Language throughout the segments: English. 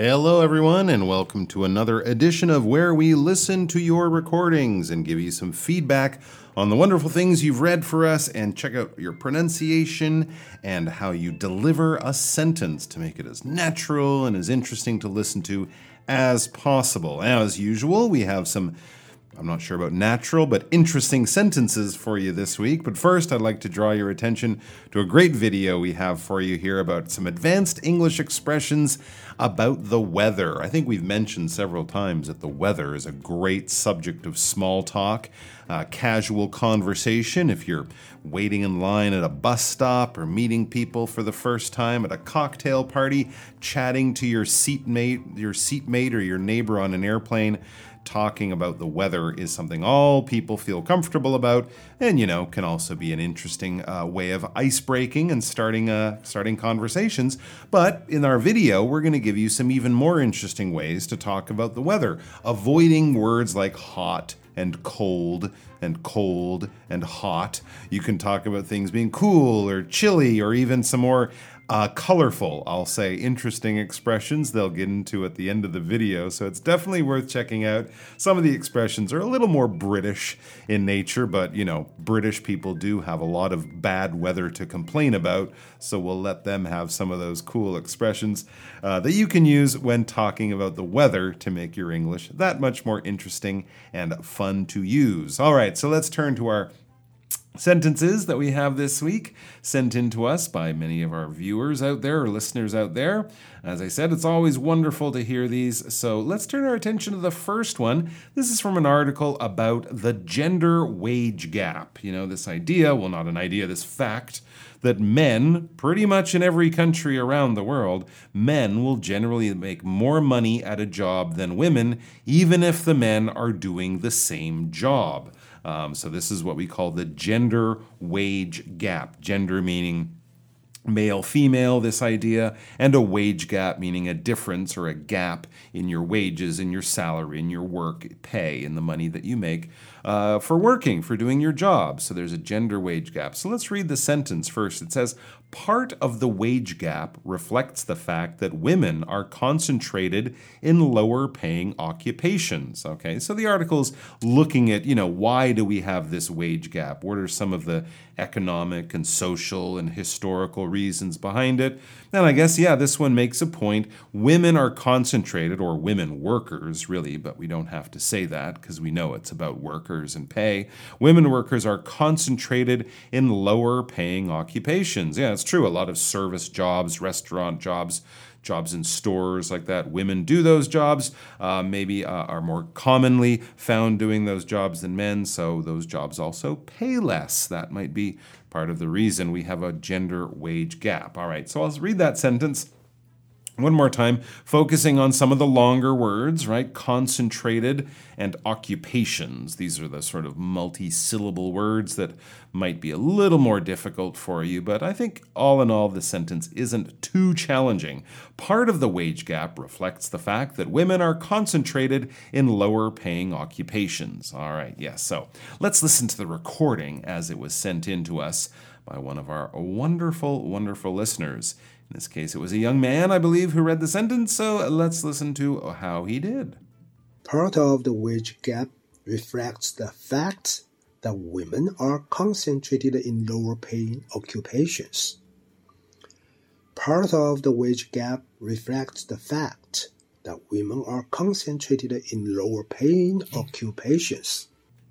Hello, everyone, and welcome to another edition of Where We Listen to Your Recordings and give you some feedback on the wonderful things you've read for us and check out your pronunciation and how you deliver a sentence to make it as natural and as interesting to listen to as possible. As usual, we have some I'm not sure about natural, but interesting sentences for you this week. But first, I'd like to draw your attention to a great video we have for you here about some advanced English expressions about the weather. I think we've mentioned several times that the weather is a great subject of small talk, uh, casual conversation. If you're waiting in line at a bus stop or meeting people for the first time at a cocktail party, chatting to your seatmate, your seatmate or your neighbor on an airplane, talking about the weather is something all people feel comfortable about, and you know can also be an interesting uh, way of ice breaking and starting uh, starting conversations. But in our video, we're going to give you some even more interesting ways to talk about the weather, avoiding words like hot and cold and cold and hot. You can talk about things being cool or chilly or even some more uh, colorful, I'll say, interesting expressions they'll get into at the end of the video. So it's definitely worth checking out. Some of the expressions are a little more British in nature, but you know, British people do have a lot of bad weather to complain about. So we'll let them have some of those cool expressions uh, that you can use when talking about the weather to make your English that much more interesting and fun to use. All right, so let's turn to our sentences that we have this week sent in to us by many of our viewers out there or listeners out there. As I said, it's always wonderful to hear these. So let's turn our attention to the first one. This is from an article about the gender wage gap. You know, this idea, well, not an idea, this fact that men, pretty much in every country around the world, men will generally make more money at a job than women, even if the men are doing the same job. Um, so this is what we call the gender wage gap. Gender meaning male female this idea and a wage gap meaning a difference or a gap in your wages in your salary in your work pay in the money that you make uh, for working for doing your job so there's a gender wage gap so let's read the sentence first it says Part of the wage gap reflects the fact that women are concentrated in lower paying occupations. Okay, so the article's looking at, you know, why do we have this wage gap? What are some of the economic and social and historical reasons behind it. And I guess, yeah, this one makes a point. Women are concentrated, or women workers, really, but we don't have to say that because we know it's about workers and pay. Women workers are concentrated in lower paying occupations. Yeah, it's true. A lot of service jobs, restaurant jobs, jobs in stores like that. Women do those jobs, uh, maybe uh, are more commonly found doing those jobs than men, so those jobs also pay less. That might be part of the reason we have a gender wage gap. All right, so I'll read that sentence one more time, focusing on some of the longer words, right? Concentrated and occupations. These are the sort of multi syllable words that might be a little more difficult for you, but I think all in all, the sentence isn't too challenging. Part of the wage gap reflects the fact that women are concentrated in lower paying occupations. All right, yes, so let's listen to the recording as it was sent in to us by one of our wonderful, wonderful listeners. In this case, it was a young man, I believe, who read the sentence, so let's listen to how he did. Part of the wage gap reflects the fact that women are concentrated in lower paying occupations. Part of the wage gap reflects the fact that women are concentrated in lower paying occupations.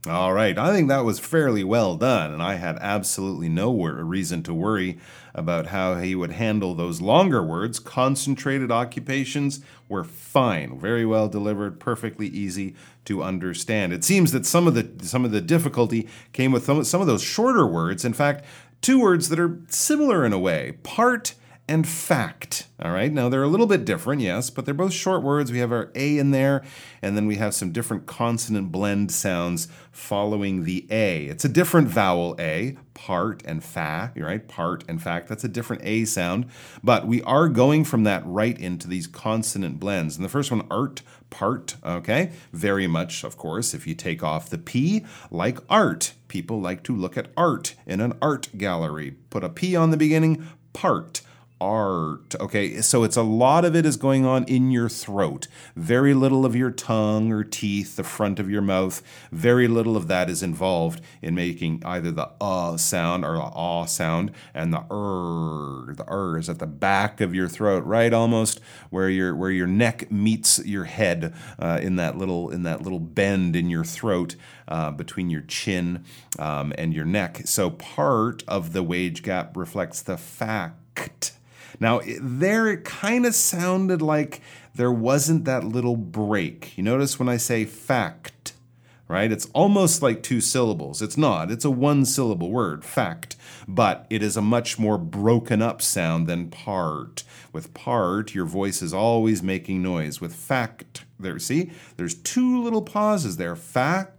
All right, I think that was fairly well done, and I had absolutely no reason to worry about how he would handle those longer words. Concentrated occupations were fine, very well delivered, perfectly easy to understand. It seems that some of the some of the difficulty came with some, some of those shorter words. In fact, two words that are similar in a way: part and fact. All right, now they're a little bit different, yes, but they're both short words. We have our A in there, and then we have some different consonant blend sounds following the A. It's a different vowel A, part and fa, right? Part and fact. That's a different A sound, but we are going from that right into these consonant blends. And the first one, art, part, okay? Very much, of course, if you take off the P, like art. People like to look at art in an art gallery. Put a P on the beginning, part art. Okay, so it's a lot of it is going on in your throat. Very little of your tongue or teeth, the front of your mouth, very little of that is involved in making either the uh sound or the ah sound, and the er. The er is at the back of your throat, right, almost where your where your neck meets your head uh, in that little in that little bend in your throat uh, between your chin um, and your neck. So part of the wage gap reflects the fact now, there it kind of sounded like there wasn't that little break. You notice when I say fact, right? It's almost like two syllables. It's not, it's a one syllable word, fact, but it is a much more broken up sound than part. With part, your voice is always making noise. With fact, there, see, there's two little pauses there. Fact,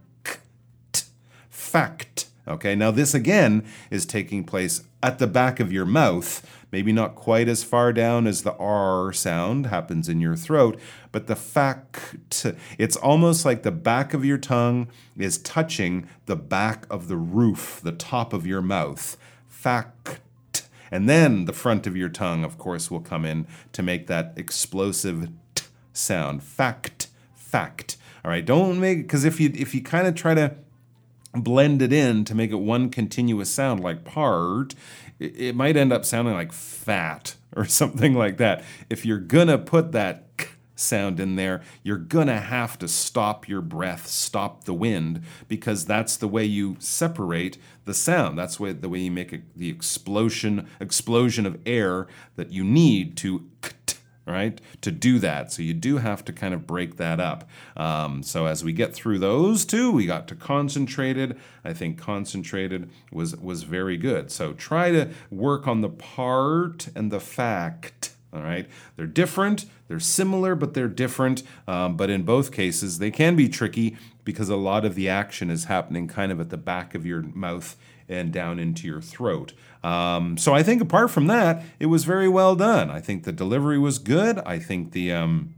fact. Okay, now this again is taking place at the back of your mouth maybe not quite as far down as the R sound happens in your throat, but the fact, it's almost like the back of your tongue is touching the back of the roof, the top of your mouth. Fact. And then the front of your tongue, of course, will come in to make that explosive t sound. Fact, fact. All right, don't make because if you if you kind of try to blend it in to make it one continuous sound like part, it, might end up sounding like fat or something like that. If you're gonna put that sound in there, you're gonna have to stop your breath, stop the wind, because that's the way you separate the sound. That's the way you make a, the explosion explosion of air that you need to right, to do that. So you do have to kind of break that up. Um, so as we get through those two, we got to concentrated. I think concentrated was was very good. So try to work on the part and the fact. All right, they're different, they're similar, but they're different. Um, but in both cases, they can be tricky because a lot of the action is happening kind of at the back of your mouth and down into your throat. Um, so I think apart from that, it was very well done. I think the delivery was good. I think the um,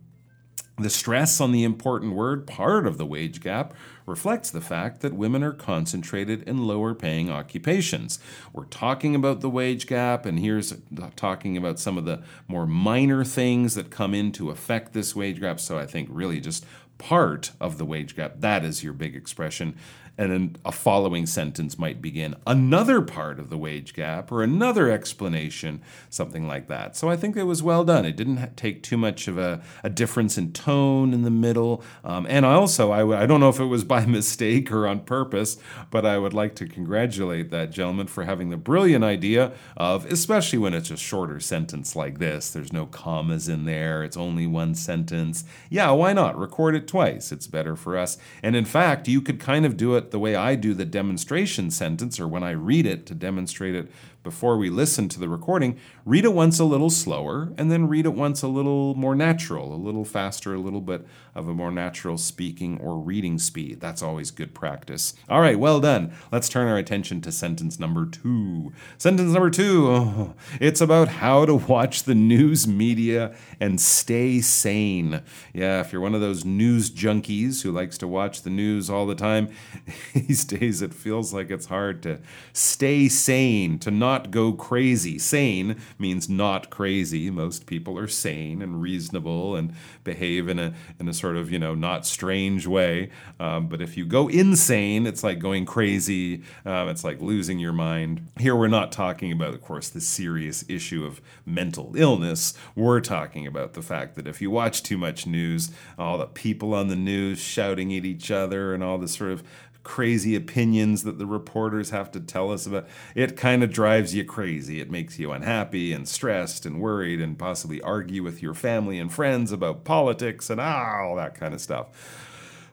the stress on the important word, part of the wage gap, reflects the fact that women are concentrated in lower paying occupations. We're talking about the wage gap, and here's talking about some of the more minor things that come in to affect this wage gap. So I think really just part of the wage gap, that is your big expression and then a following sentence might begin another part of the wage gap or another explanation, something like that. So I think it was well done. It didn't take too much of a, a difference in tone in the middle. Um, and I also, I w- I don't know if it was by mistake or on purpose, but I would like to congratulate that gentleman for having the brilliant idea of, especially when it's a shorter sentence like this, there's no commas in there, it's only one sentence. Yeah, why not? Record it twice. It's better for us. And in fact, you could kind of do it the way I do the demonstration sentence, or when I read it to demonstrate it before we listen to the recording, read it once a little slower and then read it once a little more natural, a little faster, a little bit of a more natural speaking or reading speed. That's always good practice. All right, well done. Let's turn our attention to sentence number two. Sentence number two oh, it's about how to watch the news media and stay sane. Yeah, if you're one of those news junkies who likes to watch the news all the time, these days it feels like it's hard to stay sane, to not not go crazy. Sane means not crazy. Most people are sane and reasonable and behave in a in a sort of you know not strange way. Um, but if you go insane, it's like going crazy. Um, it's like losing your mind. Here we're not talking about, of course, the serious issue of mental illness. We're talking about the fact that if you watch too much news, all the people on the news shouting at each other and all this sort of crazy opinions that the reporters have to tell us about. It kind of drives you crazy. It makes you unhappy and stressed and worried and possibly argue with your family and friends about politics and ah, all that kind of stuff.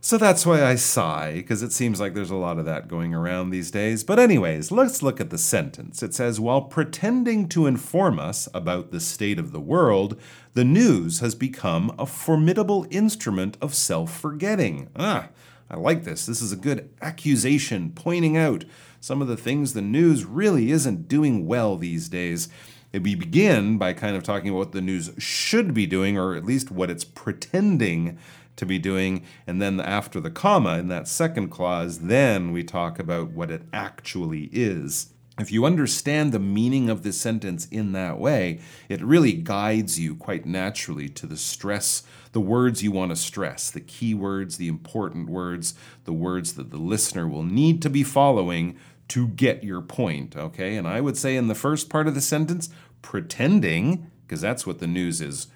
So that's why I sigh, because it seems like there's a lot of that going around these days. But, anyways, let's look at the sentence. It says, While pretending to inform us about the state of the world, the news has become a formidable instrument of self forgetting. Ah, I like this. This is a good accusation pointing out some of the things the news really isn't doing well these days. We begin by kind of talking about what the news should be doing, or at least what it's pretending to be doing. And then after the comma in that second clause, then we talk about what it actually is. If you understand the meaning of this sentence in that way, it really guides you quite naturally to the stress, the words you want to stress, the key words, the important words, the words that the listener will need to be following to get your point. Okay. And I would say in the first part of the sentence, pretending, because that's what the news is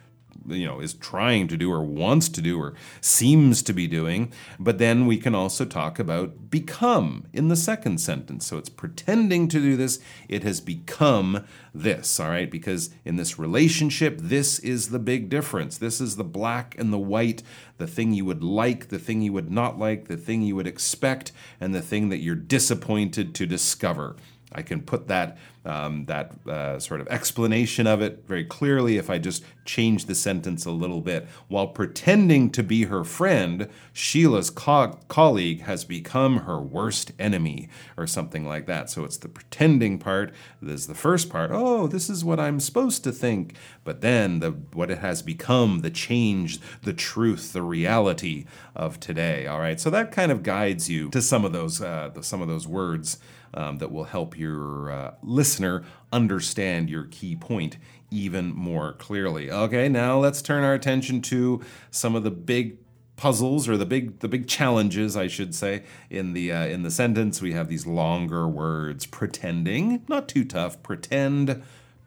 you know is trying to do or wants to do or seems to be doing. But then we can also talk about become in the second sentence. So it's pretending to do this. It has become this all right? Because in this relationship this is the big difference. This is the black and the white the thing you would like the thing you would not like the thing you would expect and the thing that you're disappointed to discover I can put that um, that uh, sort of explanation of it very clearly if I just change the sentence a little bit. While pretending to be her friend, Sheila's co- colleague has become her worst enemy, or something like that. So it's the pretending part. There's the first part. Oh, this is what I'm supposed to think. But then the what it has become, the change, the truth, the reality of today. All right. So that kind of guides you to some of those uh, some of those words um, that will help your uh, listener understand your key point even more clearly. Okay, now let's turn our attention to some of the big puzzles or the big the big challenges I should say in the uh, in the sentence. We have these longer words pretending. Not too tough. Pretend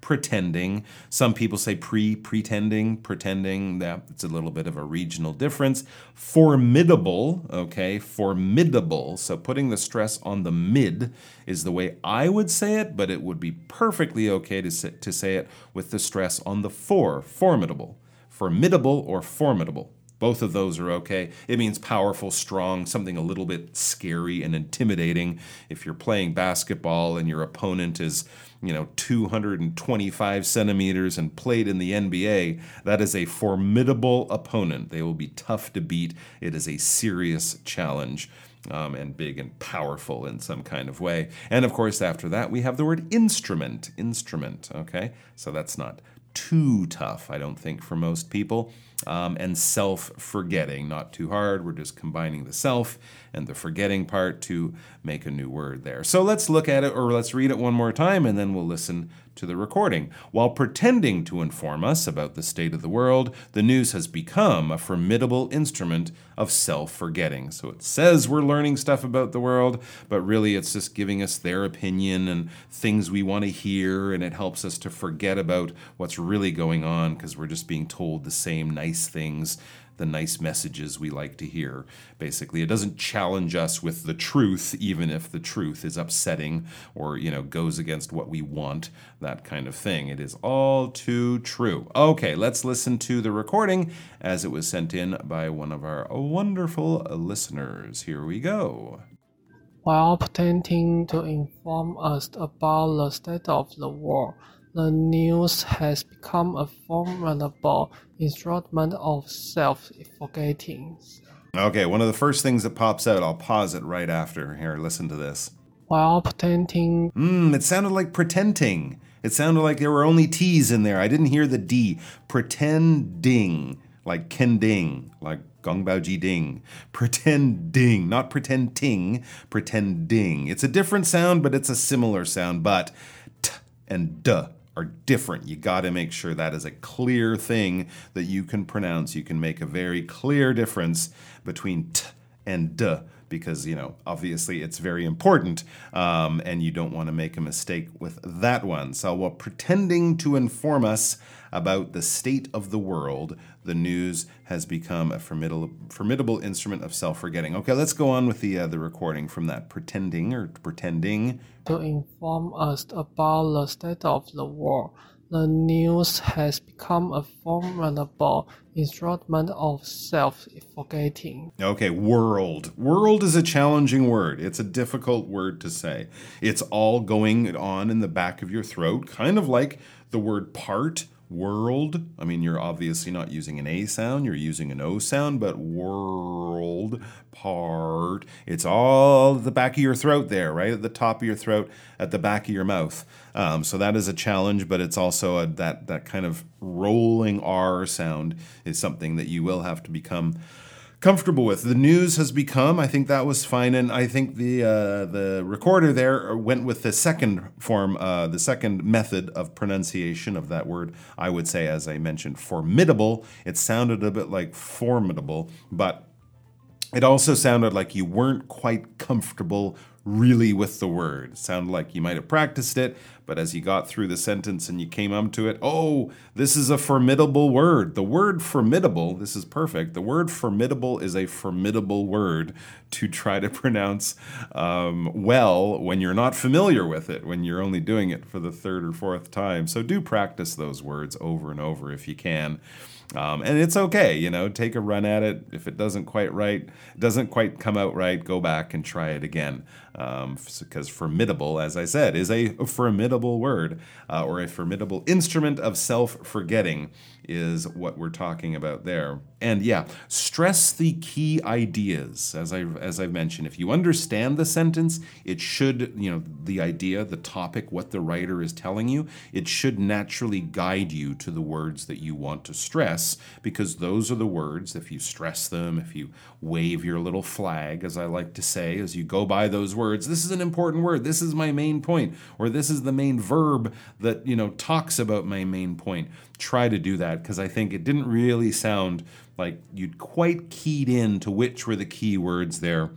pretending. Some people say pre pretending, pretending. That it's a little bit of a regional difference. Formidable, okay, formidable. So putting the stress on the mid is the way I would say it, but it would be perfectly okay to say, to say it with the stress on the for, formidable. Formidable or formidable. Both of those are okay. It means powerful, strong, something a little bit scary and intimidating. If you're playing basketball and your opponent is you know 225 centimeters and played in the NBA, that is a formidable opponent. They will be tough to beat. It is a serious challenge. Um, and big and powerful in some kind of way. And of course, after that, we have the word instrument. Instrument, okay? So that's not too tough, I don't think, for most people. Um, and self forgetting, not too hard. We're just combining the self and the forgetting part to make a new word there. So let's look at it, or let's read it one more time, and then we'll listen to the recording. While pretending to inform us about the state of the world, the news has become a formidable instrument of self forgetting. So it says we're learning stuff about the world, but really it's just giving us their opinion and things we want to hear, and it helps us to forget about what's really going on because we're just being told the same nice things the nice messages we like to hear. Basically, it doesn't challenge us with the truth, even if the truth is upsetting or you know goes against what we want. That kind of thing. It is all too true. Okay, let's listen to the recording as it was sent in by one of our wonderful listeners. Here we go. While pretending to inform us about the state of the world, the news has become a formidable instrument of self-forgetting. Okay, one of the first things that pops out, I'll pause it right after. Here, listen to this. While pretending. Mmm, it sounded like pretending. It sounded like there were only T's in there. I didn't hear the D. Pretending, like Ken Ding. like Gongbao Ding. Pretending, not pretend pretending, pretending. It's a different sound, but it's a similar sound. But t and duh are different. You got to make sure that is a clear thing that you can pronounce. You can make a very clear difference between t and d because you know obviously it's very important um, and you don't want to make a mistake with that one. So while pretending to inform us about the state of the world the news has become a formidable, formidable instrument of self-forgetting. Okay let's go on with the uh, the recording from that pretending or pretending. To inform us about the state of the world the news has become a formidable instrument of self forgetting. Okay, world. World is a challenging word. It's a difficult word to say. It's all going on in the back of your throat, kind of like the word part world. I mean, you're obviously not using an A sound, you're using an O sound, but world, part, it's all the back of your throat there, right? At the top of your throat, at the back of your mouth. Um, so that is a challenge, but it's also a, that, that kind of rolling R sound is something that you will have to become comfortable with. The news has become, I think that was fine, and I think the uh, the recorder there went with the second form, uh, the second method of pronunciation of that word. I would say, as I mentioned, formidable. It sounded a bit like formidable, but it also sounded like you weren't quite comfortable really with the word. It sounded like you might have practiced it, but as you got through the sentence and you came up to it, oh, this is a formidable word. The word formidable, this is perfect. The word formidable is a formidable word to try to pronounce um, well when you're not familiar with it, when you're only doing it for the third or fourth time. So do practice those words over and over if you can. Um, and it's okay, you know, take a run at it. If it doesn't quite right, doesn't quite come out right, go back and try it again. Because um, formidable, as I said, is a formidable word uh, or a formidable instrument of self forgetting is what we're talking about there. And yeah, stress the key ideas. As I as I've mentioned, if you understand the sentence, it should, you know, the idea, the topic, what the writer is telling you, it should naturally guide you to the words that you want to stress because those are the words if you stress them, if you wave your little flag as I like to say as you go by those words, this is an important word. This is my main point or this is the main verb that, you know, talks about my main point try to do that because I think it didn't really sound like you'd quite keyed in to which were the key words there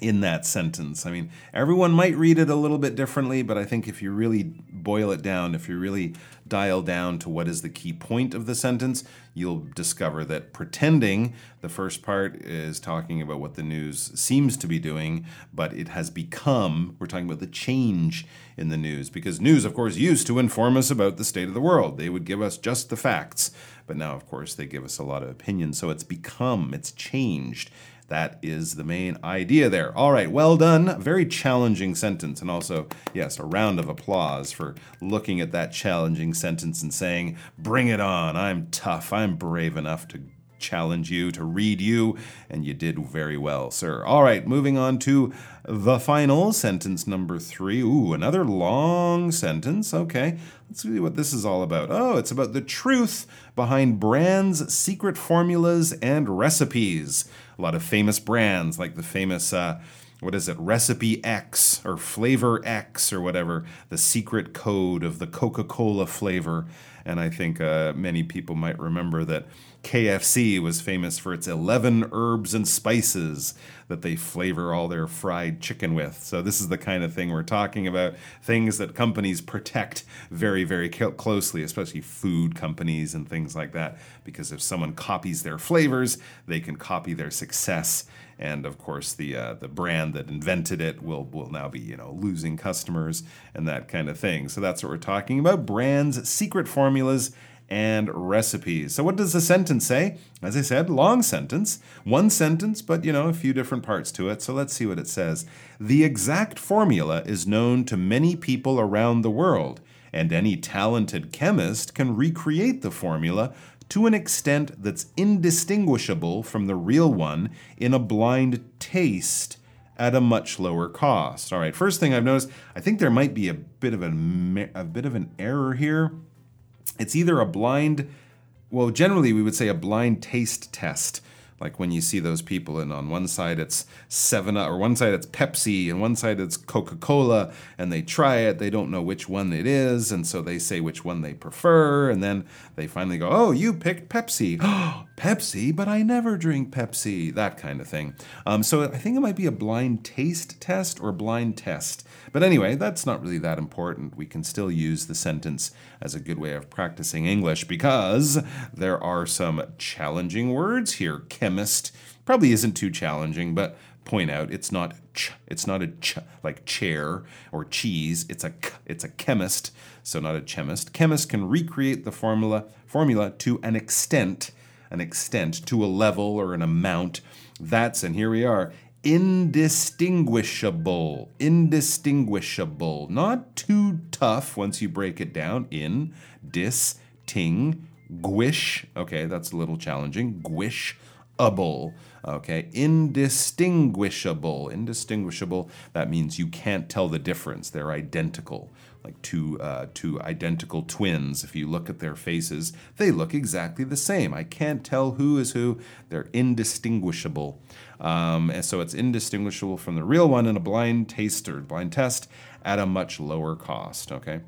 in that sentence. I mean, everyone might read it a little bit differently, but I think if you really boil it down, if you really dial down to what is the key point of the sentence, you'll discover that pretending the first part is talking about what the news seems to be doing, but it has become, we're talking about the change in the news, because news, of course, used to inform us about the state of the world. They would give us just the facts, but now, of course, they give us a lot of opinions. So it's become, it's changed. That is the main idea there. All right, well done. Very challenging sentence. And also, yes, a round of applause for looking at that challenging sentence and saying, Bring it on. I'm tough. I'm brave enough to challenge you, to read you. And you did very well, sir. All right, moving on to the final sentence number three. Ooh, another long sentence. Okay, let's see what this is all about. Oh, it's about the truth behind brands' secret formulas and recipes a lot of famous brands like the famous uh, what is it recipe x or flavor x or whatever the secret code of the coca-cola flavor. And i think uh, many people might remember that kfc was famous for its 11 herbs and spices that they flavor all their fried chicken with so this is the kind of thing we're talking about things that companies protect very very closely especially food companies and things like that because if someone copies their flavors they can copy their success and of course the uh, the brand that invented it will will now be you know losing customers and that kind of thing. So that's what we're talking about: brands, secret formulas. And recipes. So, what does the sentence say? As I said, long sentence, one sentence, but you know, a few different parts to it. So, let's see what it says. The exact formula is known to many people around the world, and any talented chemist can recreate the formula to an extent that's indistinguishable from the real one in a blind taste at a much lower cost. All right, first thing I've noticed, I think there might be a bit of a, a bit of an error here. It's either a blind, well, generally we would say a blind taste test. Like when you see those people and on one side it's seven or one side it's pepsi and one side it's coca-cola and they try it they don't know which one it is and so they say which one they prefer and then they finally go oh you picked pepsi. Pepsi? But i never drink pepsi. That kind of thing. Um, so i think it might be a blind taste test or blind test. But anyway that's not really that important. We can still use the sentence as a good way of practicing english because there are some challenging words here. Chemist probably isn't too challenging, but point out it's not ch, it's not a ch like chair or cheese. It's a k, it's a chemist, so not a chemist. Chemist can recreate the formula formula to an extent, an extent to a level or an amount. That's and here we are indistinguishable. Indistinguishable. Not too tough once you break it down. In, dis, ting, guish. Okay, that's a little challenging. Guish, able. Okay, indistinguishable. Indistinguishable. That means you can't tell the difference. They're identical like two uh, two identical twins. If you look at their faces, they look exactly the same. I can't tell who is who. They're indistinguishable, um, and so it's indistinguishable from the real one in a blind taste or blind test at a much lower cost. Okay.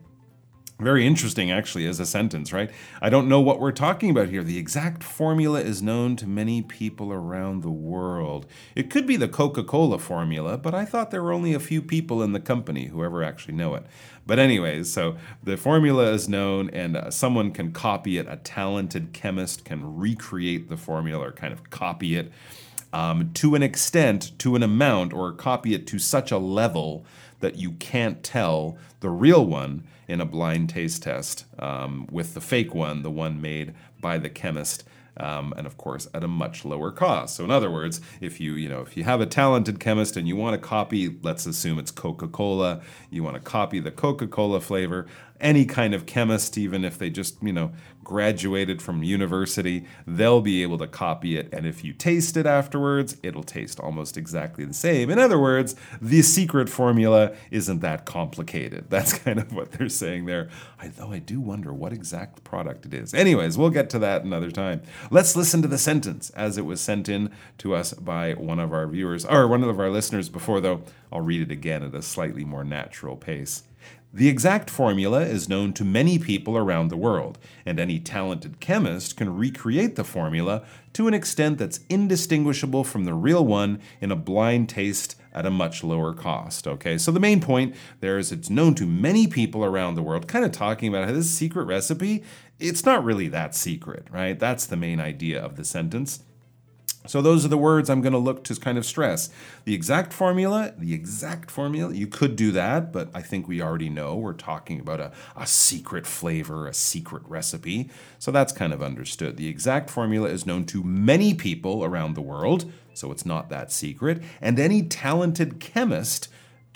Very interesting, actually, as a sentence, right? I don't know what we're talking about here. The exact formula is known to many people around the world. It could be the Coca Cola formula, but I thought there were only a few people in the company who ever actually know it. But, anyways, so the formula is known, and uh, someone can copy it. A talented chemist can recreate the formula or kind of copy it um, to an extent, to an amount, or copy it to such a level that you can't tell the real one in a blind taste test um, with the fake one, the one made by the chemist. Um, and of course at a much lower cost. So in other words, if you you know if you have a talented chemist and you want to copy, let's assume it's Coca-Cola, you want to copy the Coca-Cola flavor, any kind of chemist, even if they just you know graduated from university, they'll be able to copy it. And if you taste it afterwards, it'll taste almost exactly the same. In other words, the secret formula isn't that complicated. That's kind of what they're saying there. Though I do wonder what exact product it is. Anyways, we'll get to that another time. Let's listen to the sentence as it was sent in to us by one of our viewers, or one of our listeners before, though. I'll read it again at a slightly more natural pace. The exact formula is known to many people around the world, and any talented chemist can recreate the formula to an extent that's indistinguishable from the real one in a blind taste at a much lower cost. Okay, so the main point there is it's known to many people around the world, kind of talking about how this secret recipe, it's not really that secret, right? That's the main idea of the sentence. So those are the words I'm going to look to kind of stress. The exact formula, the exact formula, you could do that, but I think we already know we're talking about a, a secret flavor, a secret recipe. So that's kind of understood. The exact formula is known to many people around the world, so it's not that secret. And any talented chemist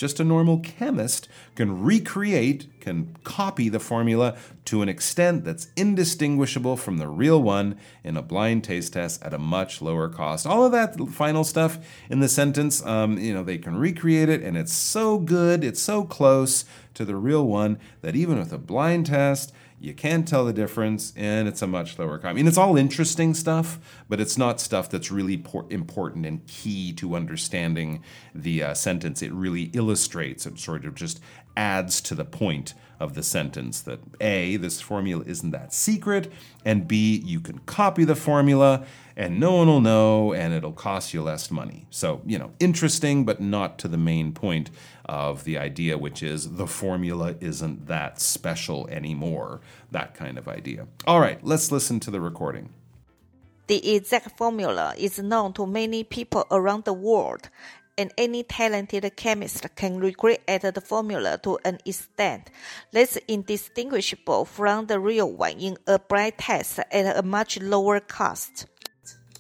just a normal chemist can recreate, can copy the formula to an extent that's indistinguishable from the real one in a blind taste test at a much lower cost. All of that final stuff in the sentence, um, you know, they can recreate it, and it's so good, it's so close to the real one that even with a blind test, you can't tell the difference, and it's a much lower cost. I mean, it's all interesting stuff, but it's not stuff that's really por- important and key to understanding the uh, sentence. It really illustrates, it sort of just adds to the point of the sentence that A, this formula isn't that secret, and B, you can copy the formula and no one will know and it'll cost you less money. So, you know, interesting, but not to the main point of the idea, which is the formula isn't that special anymore. That kind of idea. All right, let's listen to the recording. The exact formula is known to many people around the world, and any talented chemist can recreate the formula to an extent that's indistinguishable from the real one in a blind test at a much lower cost.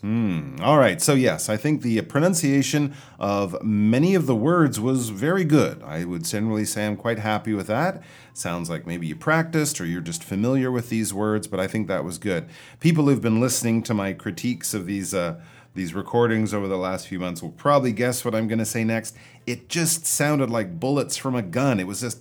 Hmm. all right. So, yes, I think the pronunciation of many of the words was very good. I would generally say I'm quite happy with that. Sounds like maybe you practiced or you're just familiar with these words, but I think that was good. People who've been listening to my critiques of these. Uh, these recordings over the last few months will probably guess what I'm going to say next. It just sounded like bullets from a gun. It was just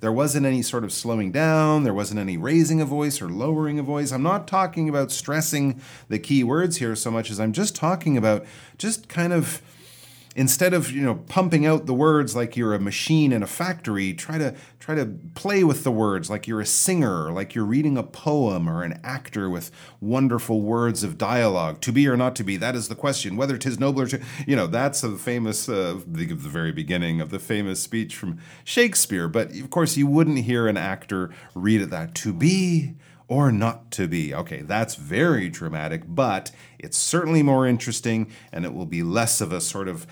there wasn't any sort of slowing down, there wasn't any raising a voice or lowering a voice. I'm not talking about stressing the key words here so much as I'm just talking about just kind of instead of you know pumping out the words like you're a machine in a factory try to try to play with the words like you're a singer like you're reading a poem or an actor with wonderful words of dialogue. To be or not to be that is the question. Whether tis nobler to you know that's the famous uh, the, the very beginning of the famous speech from shakespeare. But of course you wouldn't hear an actor read it that to be or not to be. Okay, that's very dramatic, but it's certainly more interesting and it will be less of a sort of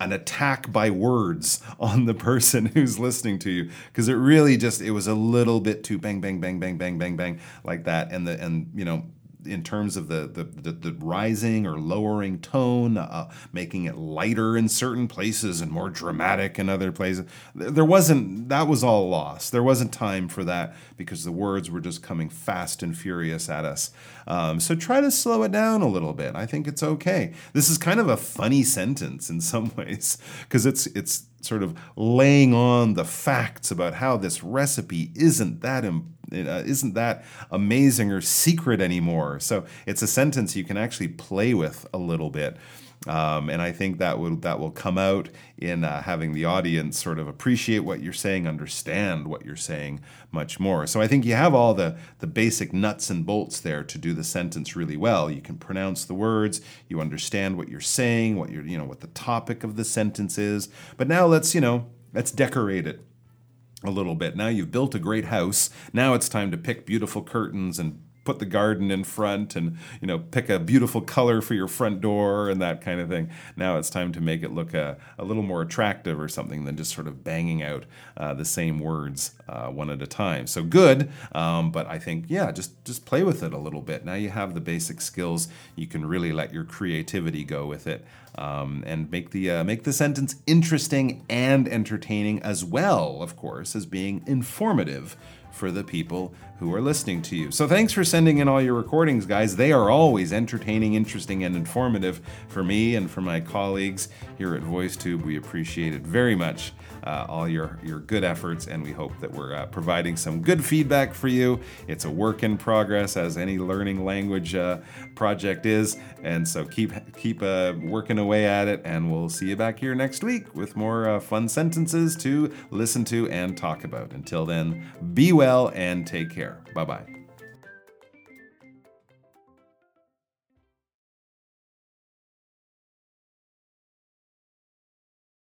an attack by words on the person who's listening to you. Because it really just it was a little bit too bang bang bang bang bang bang bang like that. And the and you know in terms of the the, the, the rising or lowering tone, uh, making it lighter in certain places and more dramatic in other places. There wasn't that was all lost. There wasn't time for that because the words were just coming fast and furious at us. Um, so try to slow it down a little bit. I think it's okay. This is kind of a funny sentence in some ways because it's it's sort of laying on the facts about how this recipe isn't that uh, isn't that amazing or secret anymore. So it's a sentence you can actually play with a little bit. Um, and I think that will that will come out in uh, having the audience sort of appreciate what you're saying, understand what you're saying much more. So I think you have all the the basic nuts and bolts there to do the sentence really well. You can pronounce the words, you understand what you're saying, what you're you know what the topic of the sentence is. But now let's you know let's decorate it a little bit. Now you've built a great house. Now it's time to pick beautiful curtains and put the garden in front and you know pick a beautiful color for your front door and that kind of thing. Now it's time to make it look a, a little more attractive or something than just sort of banging out uh, the same words uh, one at a time. So good um, but i think yeah just just play with it a little bit. Now you have the basic skills you can really let your creativity go with it um, and make the uh, make the sentence interesting and entertaining as well of course as being informative for the people who are listening to you. So thanks for sending in all your recordings, guys. They are always entertaining, interesting, and informative for me and for my colleagues here at VoiceTube. We appreciate it very much, uh, all your, your good efforts, and we hope that we're uh, providing some good feedback for you. It's a work in progress, as any learning language uh, project is, and so keep keep uh, working away at it, and we'll see you back here next week with more uh, fun sentences to listen to and talk about. Until then, be well and take care. Bye bye.